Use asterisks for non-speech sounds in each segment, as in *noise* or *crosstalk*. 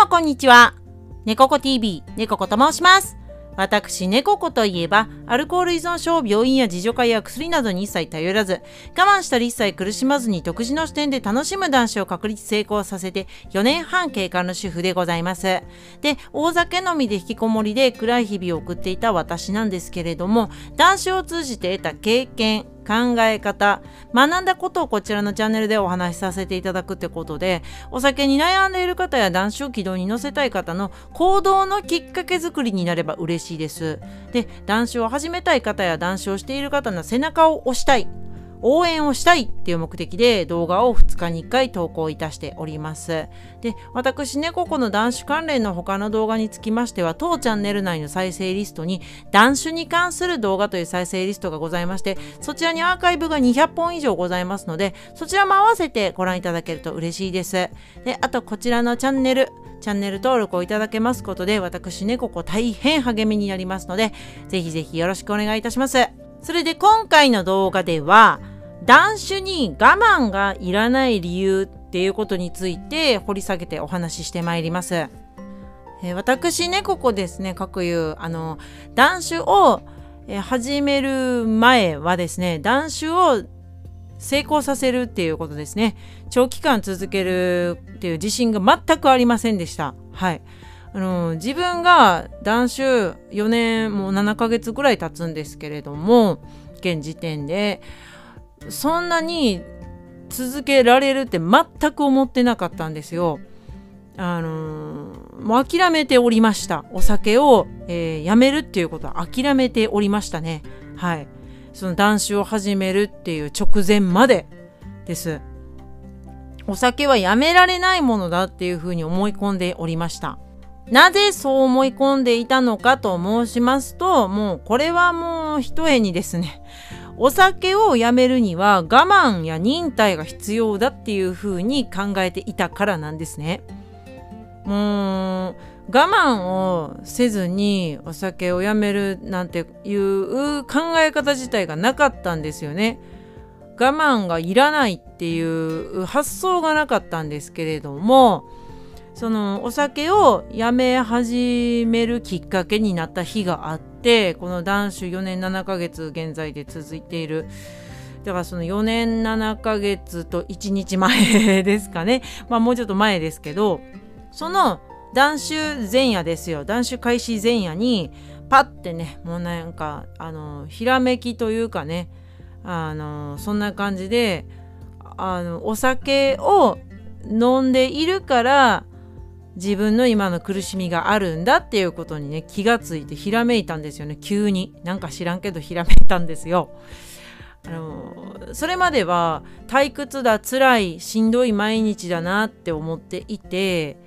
もこんにちは。猫子 TV、猫子と申します。私、猫子といえば、アルコール依存症を、病院や自助会や薬などに一切頼らず、我慢したり一切苦しまずに独自の視点で楽しむ男子を確立成功させて4年半経過の主婦でございます。で、大酒飲みで引きこもりで暗い日々を送っていた私なんですけれども、男子を通じて得た経験、考え方、学んだことをこちらのチャンネルでお話しさせていただくってことで、お酒に悩んでいる方や男子を軌道に乗せたい方の行動のきっかけ作りになれば嬉しいです。で、男子を始めたい方や男子をしている方の背中を押したい。応援をしたいっていう目的で動画を2日に1回投稿いたしております。で、私ね、ここの男子関連の他の動画につきましては、当チャンネル内の再生リストに男子に関する動画という再生リストがございまして、そちらにアーカイブが200本以上ございますので、そちらも合わせてご覧いただけると嬉しいです。で、あとこちらのチャンネル、チャンネル登録をいただけますことで、私ね、ここ大変励みになりますので、ぜひぜひよろしくお願いいたします。それで今回の動画では、断酒に我慢がいらない理由っていうことについて掘り下げてお話ししてまいります。えー、私ね、ここですね、各有、あの、断酒を、始める前はですね、断酒を成功させるっていうことですね。長期間続けるっていう自信が全くありませんでした。はい。あの自分が断酒4年もう7ヶ月ぐらい経つんですけれども現時点でそんなに続けられるって全く思ってなかったんですよ。あのー、もう諦めておりました。お酒を、えー、やめるっていうことは諦めておりましたね。はい。その断酒を始めるっていう直前までです。お酒はやめられないものだっていうふうに思い込んでおりました。なぜそう思い込んでいたのかと申しますと、もうこれはもう一重にですね、お酒をやめるには我慢や忍耐が必要だっていうふうに考えていたからなんですね。もう我慢をせずにお酒をやめるなんていう考え方自体がなかったんですよね。我慢がいらないっていう発想がなかったんですけれどもそのお酒をやめ始めるきっかけになった日があってこの男子4年7ヶ月現在で続いている。だからその4年7ヶ月と1日前ですかね。まあもうちょっと前ですけどその断酒前夜ですよ。断酒開始前夜にパッてねもうなんかあのひらめきというかねあのそんな感じであのお酒を飲んでいるから自分の今の苦しみがあるんだっていうことにね気がついてひらめいたんですよね急になんか知らんけどひらめいたんですよ。あのそれまでは退屈だ辛いしんどい毎日だなって思っていて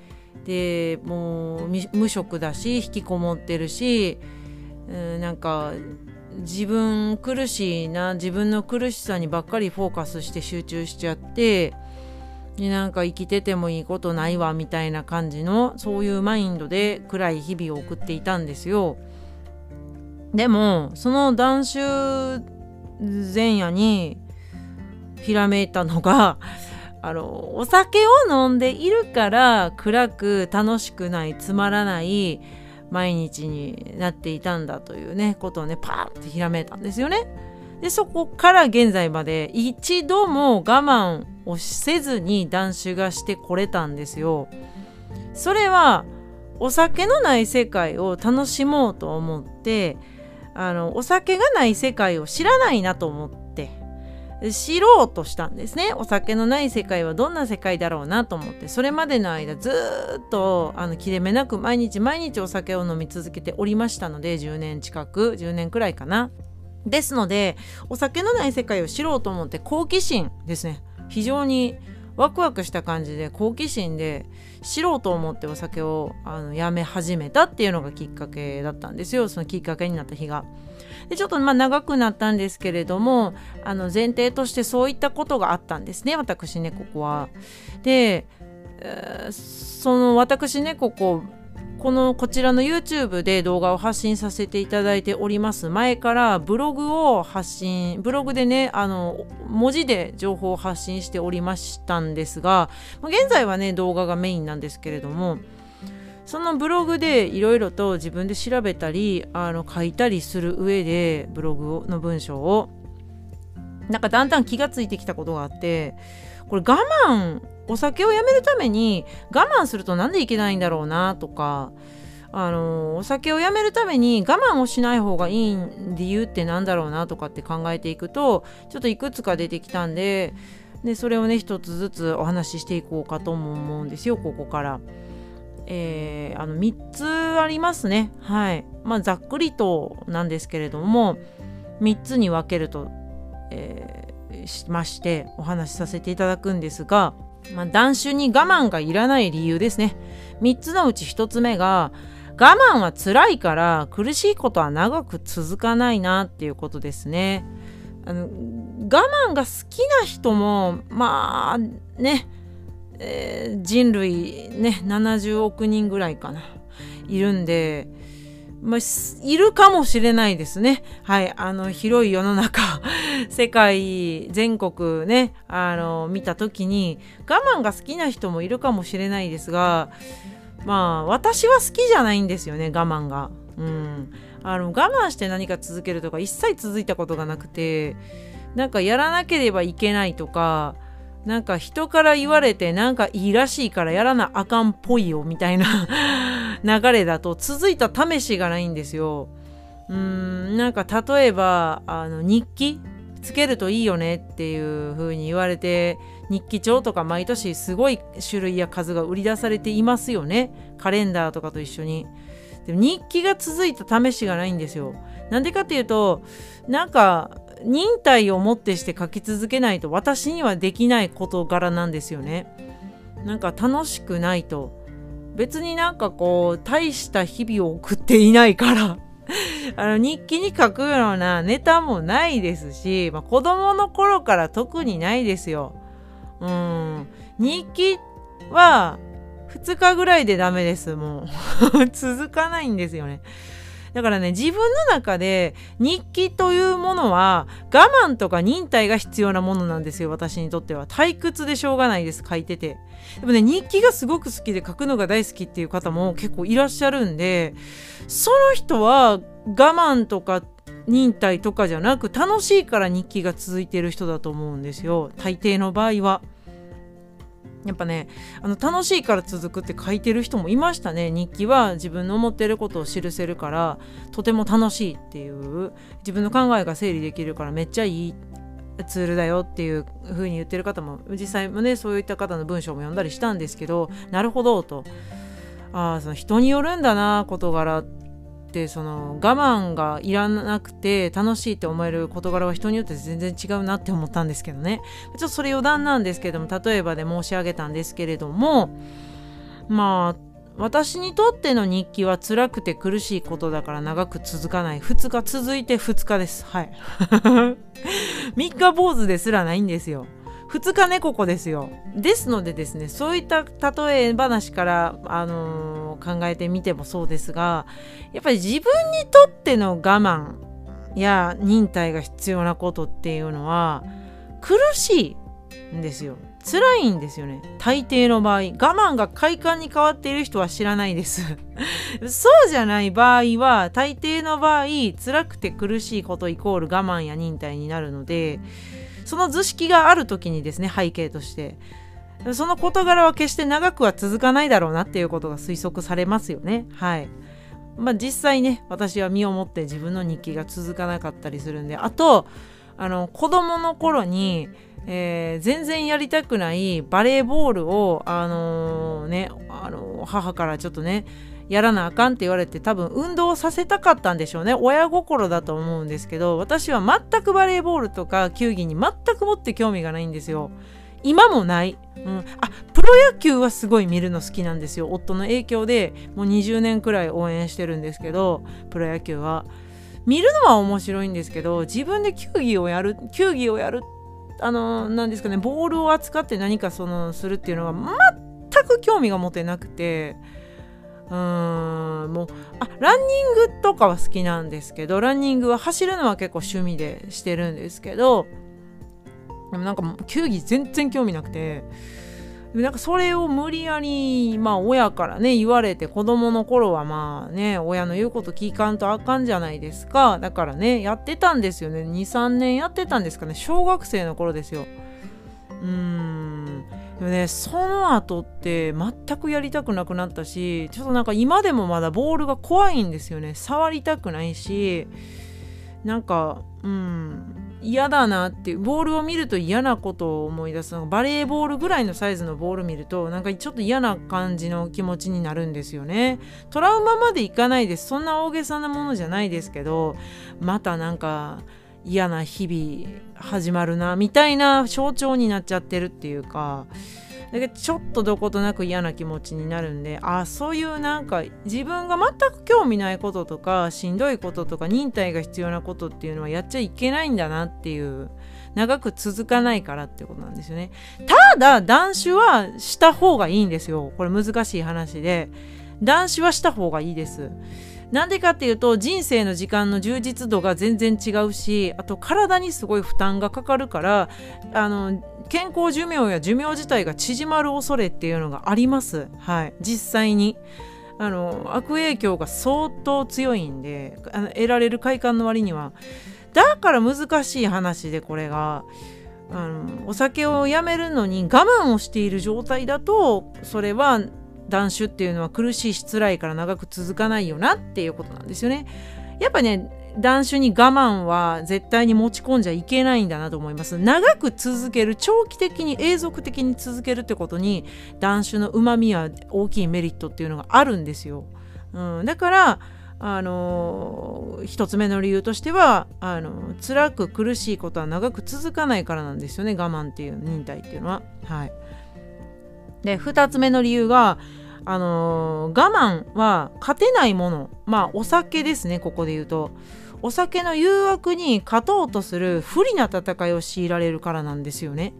でもう無職だし引きこもってるし、うん、なんか自分苦しいな自分の苦しさにばっかりフォーカスして集中しちゃってになんか生きててもいいことないわみたいな感じのそういうマインドで暗い日々を送っていたんですよ。でもその断酒前夜にひらめいたのが *laughs* あのお酒を飲んでいるから暗く楽しくないつまらない毎日になっていたんだというねことをねパーってひらめいたんですよね。でそこから現在まで一度も我慢をせずに断酒がしてこれたんですよ。それはお酒のない世界を楽しもうと思ってあのお酒がない世界を知らないなと思って知ろうとしたんですね。お酒のない世界はどんな世界だろうなと思って。それまでの間ずっとあの切れ目なく毎日毎日お酒を飲み続けておりましたので10年近く10年くらいかな。ですのでお酒のない世界を知ろうと思って好奇心ですね非常にワクワクした感じで好奇心で知ろうと思ってお酒をあのやめ始めたっていうのがきっかけだったんですよそのきっかけになった日が。でちょっとまあ長くなったんですけれどもあの前提としてそういったことがあったんですね私ねここは。で、えー、その私ねこここのこちらの YouTube で動画を発信させていただいております。前からブログを発信ブログでねあの文字で情報を発信しておりましたんですが現在はね動画がメインなんですけれどもそのブログでいろいろと自分で調べたりあの書いたりする上でブログの文章をなんかだんだん気がついてきたことがあってこれ我慢お酒をやめるために我慢するとなんでいけないんだろうなとかあのお酒をやめるために我慢をしない方がいい理由ってなんだろうなとかって考えていくとちょっといくつか出てきたんででそれをね一つずつお話ししていこうかとも思うんですよここから。えー、あの3つありますねはいまあざっくりとなんですけれども3つに分けると、えー、しましてお話しさせていただくんですが、まあ、断酒に我慢がいらない理由ですね3つのうち1つ目が我慢は辛いから苦しいことは長く続かないなっていうことですね。あの我慢が好きな人もまあね、えー、人類ね70億人ぐらいかないるんで、まあ、いるかもしれないですね。はい。あの、広い世の中、*laughs* 世界、全国ね、あの、見た時に、我慢が好きな人もいるかもしれないですが、まあ私は好きじゃないんですよね我慢が。うん、あの我慢して何か続けるとか一切続いたことがなくてなんかやらなければいけないとかなんか人から言われてなんかいいらしいからやらなあかんっぽいよみたいな *laughs* 流れだと続いた試しがないんですよ。うーんなんか例えばあの日記つけるといいよねっていう風に言われて日記帳とか毎年すごい種類や数が売り出されていますよね。カレンダーとかと一緒に。でも日記が続いた試しがないんですよ。なんでかっていうとなんか忍耐をもってして書き続けないと私にはできない事柄なんですよねなんか楽しくないと別になんかこう大した日々を送っていないから *laughs* あの日記に書くようなネタもないですし、まあ、子供の頃から特にないですよ。うん。日記は2日ぐらいでダメです。もう *laughs* 続かないんですよね。だからね、自分の中で日記というものは我慢とか忍耐が必要なものなんですよ、私にとっては。退屈でしょうがないです、書いてて。でもね、日記がすごく好きで書くのが大好きっていう方も結構いらっしゃるんで、その人は我慢とか忍耐とかじゃなく楽しいから日記が続いてる人だと思うんですよ大抵の場合は。やっぱねあの楽しいから続くって書いてる人もいましたね。日記は自分の思ってることを記せるからとても楽しいっていう自分の考えが整理できるからめっちゃいいツールだよっていう風に言ってる方も実際もねそういった方の文章も読んだりしたんですけどなるほどと。あその人によるんだな事柄ってその我慢がいらなくて楽しいって思える事柄は人によって全然違うなって思ったんですけどね。ちょっとそれ余談なんですけども例えばで申し上げたんですけれどもまあ私にとっての日記は辛くて苦しいことだから長く続かない。2日続いて2日です。はい。*laughs* 3日坊主ですらないんですよ。2日猫子ですよ。ですのでですねそういった例え話から、あのー、考えてみてもそうですがやっぱり自分にとっての我慢や忍耐が必要なことっていうのは苦しいんですよ。辛いんですよね。大抵の場合我慢が快感に変わっている人は知らないです。*laughs* そうじゃない場合は大抵の場合辛くて苦しいことイコール我慢や忍耐になるのでその図式がある時にですね背景として。その事柄は決して長くは続かないだろうなっていうことが推測されますよね。はい。まあ実際ね私は身をもって自分の日記が続かなかったりするんで。あとあの子供の頃に、えー、全然やりたくないバレーボールをあのー、ねあのー、母からちょっとねやらなあかんって言われて多分運動させたかったんでしょうね。親心だと思うんですけど私は全くバレーボールとか球技に全くもって興味がないんですよ。今もない、うん、あプロ野球はすごい見るの好きなんですよ。夫の影響でもう20年くらい応援してるんですけどプロ野球は。見るのは面白いんですけど自分で球技をやる球技をやるあの何ですかねボールを扱って何かそのするっていうのは全く興味が持てなくて。ーんもうあランニングとかは好きなんですけどランニングは走るのは結構趣味でしてるんですけどでもなんか球技全然興味なくてでもなんかそれを無理やりまあ親からね言われて子供の頃はまあね親の言うこと聞かんとあかんじゃないですか。だからねやってたんですよね。23年やってたんですかね。小学生の頃ですよ。うーん。でもねその後って全くやりたくなくなったしちょっとなんか今でもまだボールが怖いんですよね。触りたくないしなんかうん嫌だなっていうボールを見ると嫌なことを思い出すのバレーボールぐらいのサイズのボール見るとなんかちょっと嫌な感じの気持ちになるんですよね。トラウマまでいかないです。そんな大げさなものじゃないですけどまたなんか嫌な日々始まるなみたいな象徴になっちゃってるっていうかだけどちょっとどことなく嫌な気持ちになるんであそういうなんか自分が全く興味ないこととかしんどいこととか忍耐が必要なことっていうのはやっちゃいけないんだなっていう長く続かないからってことなんですよね。ただ断酒はした方がいいんですよ。これ難しい話で。断酒はした方がいいです。なんでかっていうと人生の時間の充実度が全然違うしあと体にすごい負担がかかるからあの健康寿命や寿命自体が縮まる恐れっていうのがあります。はい、実際に。あの悪影響が相当強いんであの得られる快感の割には。だから難しい話でこれがあのお酒をやめるのに我慢をしている状態だとそれは断酒っていうのは苦しいし辛いから長く続かないよなっていうことなんですよね。やっぱね断酒に我慢は絶対に持ち込んじゃいけないんだなと思います。長く続ける長期的に永続的に続けるってことに断酒のうまみは大きいメリットっていうのがあるんですよ。うん、だからあの一つ目の理由としてはあの辛く苦しいことは長く続かないからなんですよね我慢っていう忍耐っていうのは。はい、で2つ目の理由があのー、我慢は勝てないもの。まあお酒ですねここで言うと。お酒の誘惑に勝とうとする不利な戦いを強いられるからなんですよね。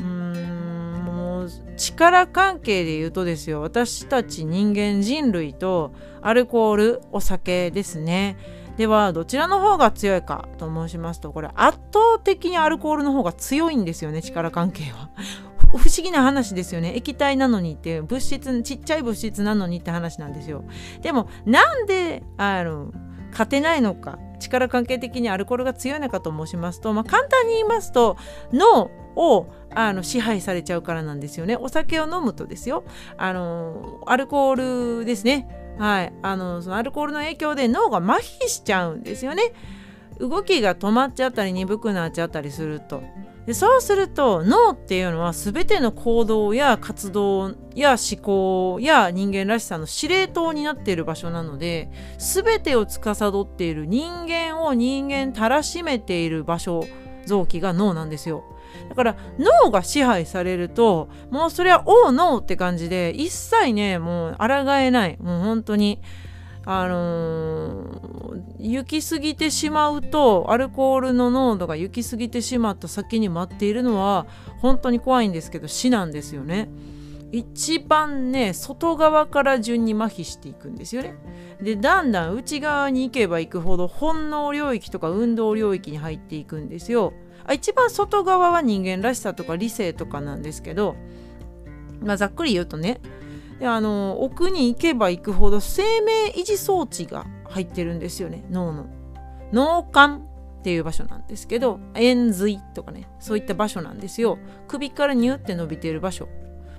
うーんもう力関係で言うとですよ。私たち人間人類とアルコールお酒ですね。ではどちらの方が強いかと申しますとこれ圧倒的にアルコールの方が強いんですよね力関係は。不思議な話ですよね。液体なのにって物質ちっちゃい物質なのにって話なんですよ。でもなんであの勝てないのか力関係的にアルコールが強いのかと申しますと、まあ、簡単に言いますと脳をあの支配されちゃうからなんですよね。お酒を飲むとですよ。あのアルコールですね。はい。あのそのアルコールの影響で脳が麻痺しちゃうんですよね。動きが止まっちゃったり鈍くなっちゃったりすると。でそうすると脳っていうのは全ての行動や活動や思考や人間らしさの司令塔になっている場所なので全てを司っている人間を人間たらしめている場所臓器が脳なんですよ。だから脳が支配されるともうそれは「おう脳」って感じで一切ねもう抗えないもう本当にあのー、行き過ぎてしまうとアルコールの濃度が行き過ぎてしまった先に待っているのは本当に怖いんですけど死なんですよね。一番ね外側から順に麻痺していくんですよね。でだんだん内側に行けば行くほど本能領域とか運動領域に入っていくんですよ。一番外側は人間らしさとか理性とかなんですけど、まあ、ざっくり言うとねであの奥に行けば行くほど生命維持装置が入ってるんですよね。脳の。脳幹っていう場所なんですけど円髄とかねそういった場所なんですよ。首からニュって伸びている場所。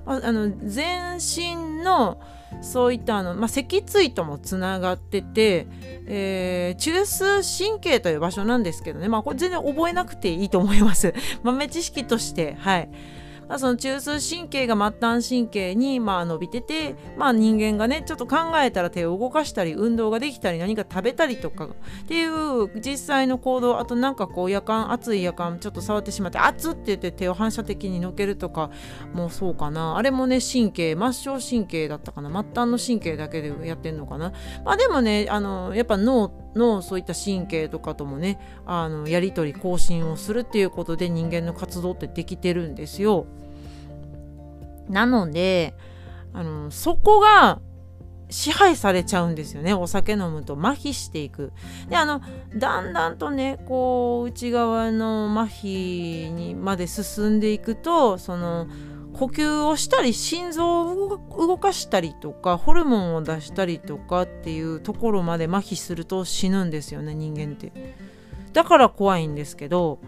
あの全身のそういったあの、まあ、脊椎ともつながってて、えー、中枢神経という場所なんですけどね。まあこれ全然覚えなくていいと思います。*laughs* 豆知識としてはい。まあ、その中枢神経が末端神経にまあ伸びてて、まあ、人間がねちょっと考えたら手を動かしたり運動ができたり何か食べたりとかっていう実際の行動あとなんかこう夜間熱い夜間ちょっと触ってしまって熱って言って手を反射的にのけるとかもうそうかな。あれもね神経末梢神経だったかな。末端の神経だけでやってんのかな。まあでもねあのやっぱ脳ってのそういった神経とかともねあのやり取り更新をするっていうことで人間の活動ってできてるんですよ。なのであのそこが支配されちゃうんですよねお酒飲むと麻痺していくであのだんだんとねこう内側の麻痺にまで進んでいくとその呼吸をしたり心臓を動かしたりとかホルモンを出したりとかっていうところまで麻痺すると死ぬんですよね人間って。だから怖いんですけど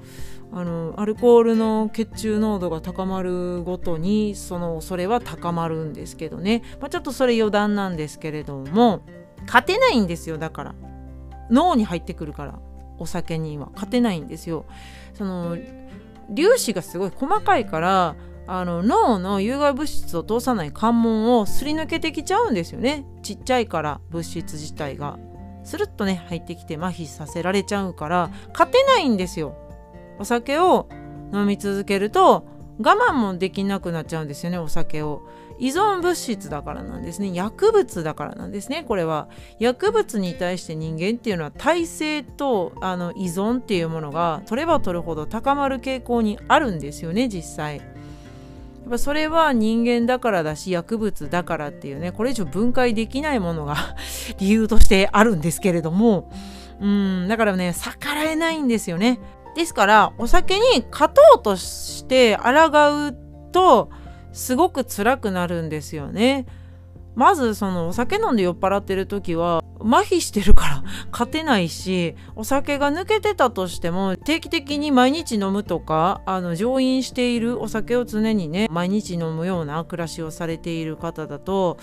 あのアルコールの血中濃度が高まるごとにその恐れは高まるんですけどね、まあ、ちょっとそれ余談なんですけれども勝てないんですよだから。脳に入ってくるからお酒には。勝てないんですよ。その粒子がすごい細かいからあの脳の有害物質を通さない関門をすり抜けてきちゃうんですよね。ちっちゃいから物質自体が。スルッとね入ってきて麻痺させられちゃうから。勝てないんですよ。お酒を飲み続けると我慢もできなくなっちゃうんですよねお酒を。依存物質だからなんですね。薬物だからなんですねこれは。薬物に対して人間っていうのは耐性とあの依存っていうものが取れば取るほど高まる傾向にあるんですよね実際。っぱそれは人間だからだし薬物だからっていうねこれ以上分解できないものが *laughs* 理由としてあるんですけれどもうんだからね逆らえないんですよね。ですからお酒に勝とうとして抗うとすごく辛くなるんですよね。まずそのお酒飲んで酔っ払ってる時は麻痺してるから *laughs* 勝てないしお酒が抜けてたとしても定期的に毎日飲むとかあの乗員しているお酒を常にね毎日飲むような暮らしをされている方だと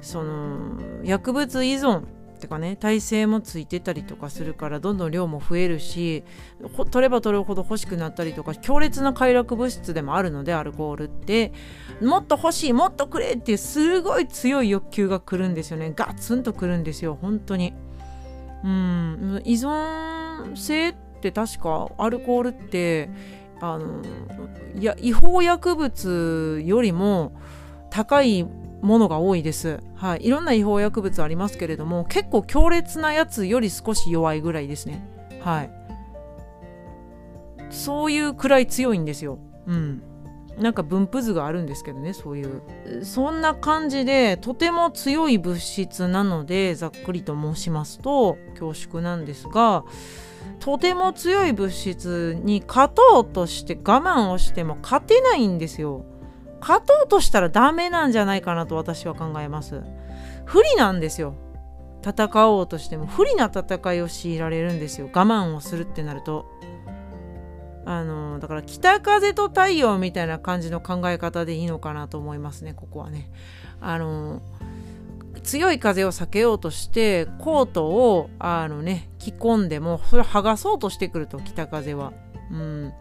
その薬物依存てかね耐性もついてたりとかするからどんどん量も増えるし取れば取るほど欲しくなったりとか強烈な快楽物質でもあるのでアルコールって。もっと欲しいもっとくれっていうすごい強い欲求が来るんですよね。ガツンとくるんですよ本当に。うん。依存性って確かアルコールってあのいや違法薬物よりも高いものが多いです。はい。いろんな違法薬物ありますけれども、結構強烈なやつより少し弱いぐらいですね。はい。そういうくらい強いんですよ。うん。なんか分布図があるんですけどね、そういう。そんな感じで、とても強い物質なので、ざっくりと申しますと、恐縮なんですが、とても強い物質に勝とうとして我慢をしても勝てないんですよ。勝とうとしたらダメなんじゃないかなと私は考えます。不利なんですよ。戦おうとしても。不利な戦いを強いられるんですよ。我慢をするってなると。あのだから北風と太陽みたいな感じの考え方でいいのかなと思いますね。ここはね。あの強い風を避けようとしてコートをあのね着込んでもそれを剥がそうとしてくると北風は。うん。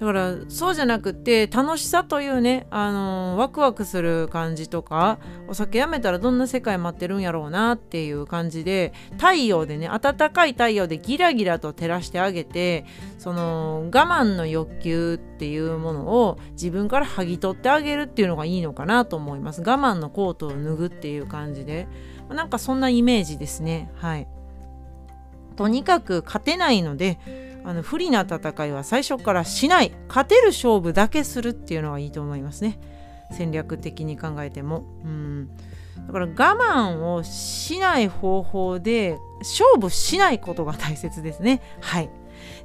だからそうじゃなくて楽しさというね、あのー、ワクワクする感じとかお酒やめたらどんな世界待ってるんやろうなっていう感じで太陽でね暖かい太陽でギラギラと照らしてあげてその我慢の欲求っていうものを自分から剥ぎ取ってあげるっていうのがいいのかなと思います。我慢のコートを脱ぐっていう感じで。なんかそんなイメージですね。はい。とにかく勝てないのであの不利な戦いは最初からしない勝てる勝負だけするっていうのはいいと思いますね。戦略的に考えても。うん。だから我慢をしない方法で勝負しないことが大切ですね。はい。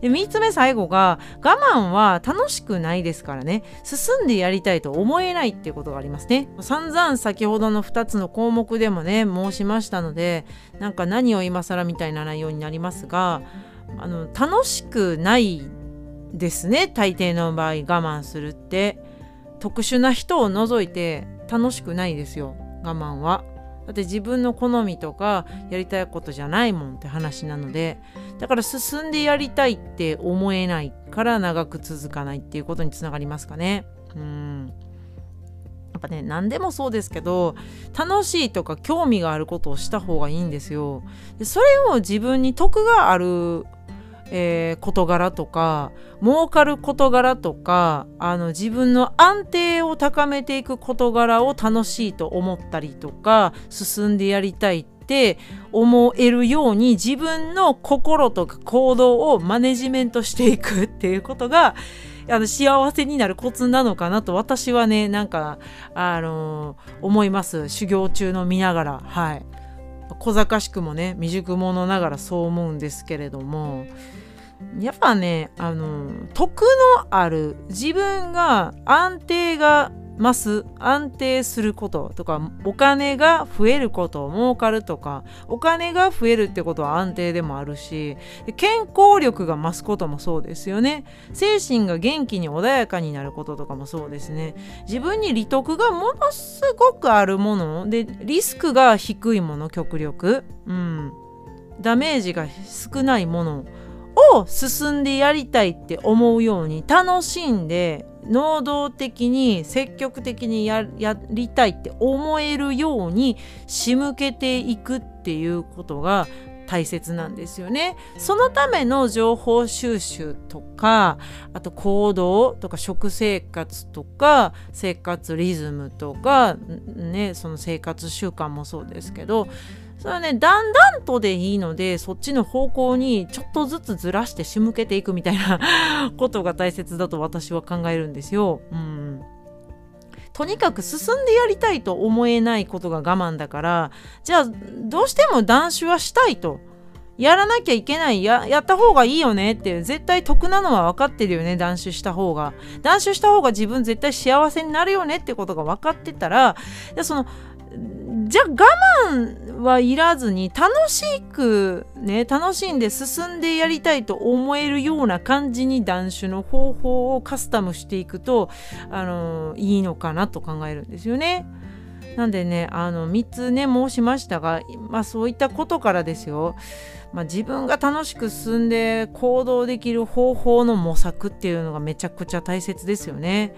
で3つ目最後が我慢は楽しくないですからね。進んでやりたいと思えないっていうことがありますね。散々先ほどの2つの項目でもね申しましたのでなんか何を今更みたいな内容になりますがあの楽しくないですね大抵の場合我慢するって。特殊な人を除いて楽しくないですよ我慢は。だって自分の好みとかやりたいことじゃないもんって話なので。だから進んでやりたいって思えないから長く続かないっていうことにつながりますかね。うん。やっぱね何でもそうですけど楽しいとか興味があることをした方がいいんですよ。でそれを自分に得があるえー、事柄とか儲かる事柄とかあの自分の安定を高めていく事柄を楽しいと思ったりとか進んでやりたいって思えるように自分の心とか行動をマネジメントしていくっていうことがあの幸せになるコツなのかなと私はねなんかあのー、思います。修行中の見ながら。はい。小賢しくもね未熟者ながらそう思うんですけれども。やっぱねあの得のある自分が安定がます安定することとかお金が増えること儲かるとかお金が増えるってことは安定でもあるし健康力が増すこともそうですよね。精神が元気に穏やかになることとかもそうですね。自分に利得がものすごくあるものでリスクが低いもの極力。うん。ダメージが少ないものを進んでやりたいって思うように楽しんで能動的に積極的にやりたいって思えるように仕向けていくっていうことが大切なんですよね。そのための情報収集とかあと行動とか食生活とか生活リズムとかねその生活習慣もそうですけどそれはねだんだんとでいいのでそっちの方向にちょっとずつずらして仕向けていくみたいなことが大切だと私は考えるんですよ。うん。とにかく進んでやりたいと思えないことが我慢だからじゃあどうしても断酒はしたいと。やらなきゃいけない。ややった方がいいよねって絶対得なのは分かってるよね断酒した方が。断酒した方が自分絶対幸せになるよねってことが分かってたらそのじゃあ我慢はいらずに楽しくね楽しんで進んでやりたいと思えるような感じに断酒の方法をカスタムしていくとあのいいのかなと考えるんですよね。なんでねあの3つね申しましたが、まあ、そういったことからですよ、まあ、自分が楽しく進んで行動できる方法の模索っていうのがめちゃくちゃ大切ですよね。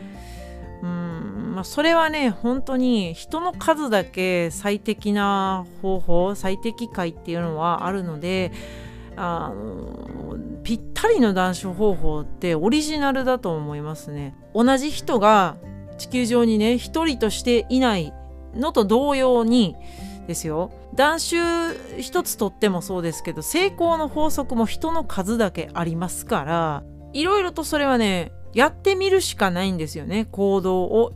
うん。まあ、それはね本当に人の数だけ最適な方法最適解っていうのはあるのであのぴったりの断酒方法ってオリジナルだと思いますね。同じ人が地球上にね一人としていないのと同様にですよ。断酒一つとってもそうですけど成功の法則も人の数だけありますからいろいろとそれはねやってみるしかないんですよね。行動を、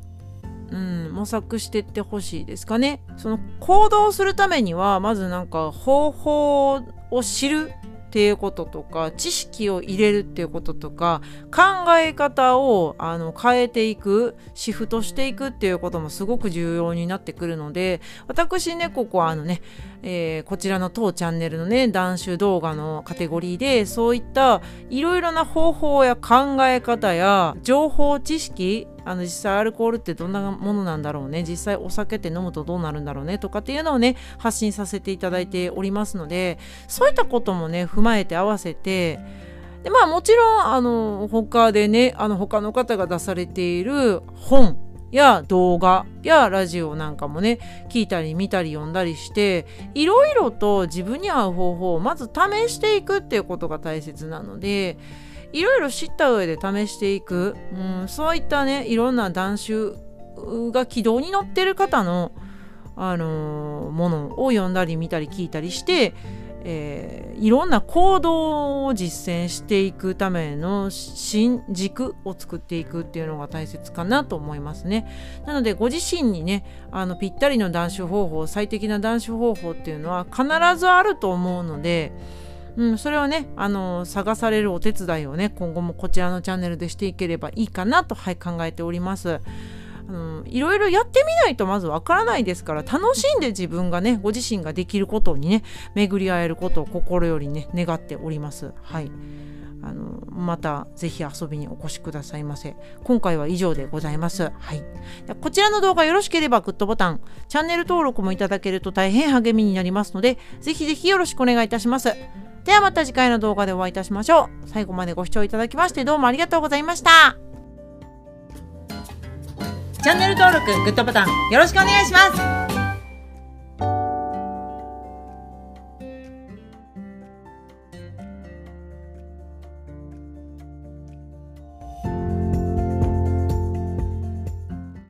うん、模索してってほしいですかね。その行動するためにはまずなんか方法を知る。ていうこととか知識を入れるっていうこととか考え方をあの変えていくシフトしていくっていうこともすごく重要になってくるので私ねここはあのね、えー、こちらの当チャンネルのね男子動画のカテゴリーでそういったいろいろな方法や考え方や情報知識あの実際アルコールってどんなものなんだろうね。実際お酒って飲むとどうなるんだろうねとかっていうのをね発信させていただいておりますのでそういったこともね踏まえて合わせてでまあもちろんあの他でねあの他の方が出されている本や動画やラジオなんかもね聞いたり見たり読んだりしていろいろと自分に合う方法をまず試していくっていうことが大切なのでいろいろ知った上で試していく、うん、そういったねいろんな断酒が軌道に乗ってる方の、あのー、ものを読んだり見たり聞いたりして、えー、いろんな行動を実践していくための新軸を作っていくっていうのが大切かなと思いますね。なのでご自身にねあのぴったりの断酒方法最適な断酒方法っていうのは必ずあると思うので。うん、それをね、あの探されるお手伝いをね今後もこちらのチャンネルでしていければいいかなと、はい、考えております。あのいろいろやってみないとまずわからないですから楽しんで自分がねご自身ができることにね巡り合えることを心よりね願っております。はいあのまたぜひ遊びにお越しくださいませ。今回は以上でございます。はい。こちらの動画よろしければグッドボタン、チャンネル登録もいただけると大変励みになりますので、ぜひぜひよろしくお願いいたします。ではまた次回の動画でお会いいたしましょう。最後までご視聴いただきましてどうもありがとうございました。チャンネル登録、グッドボタンよろしくお願いします。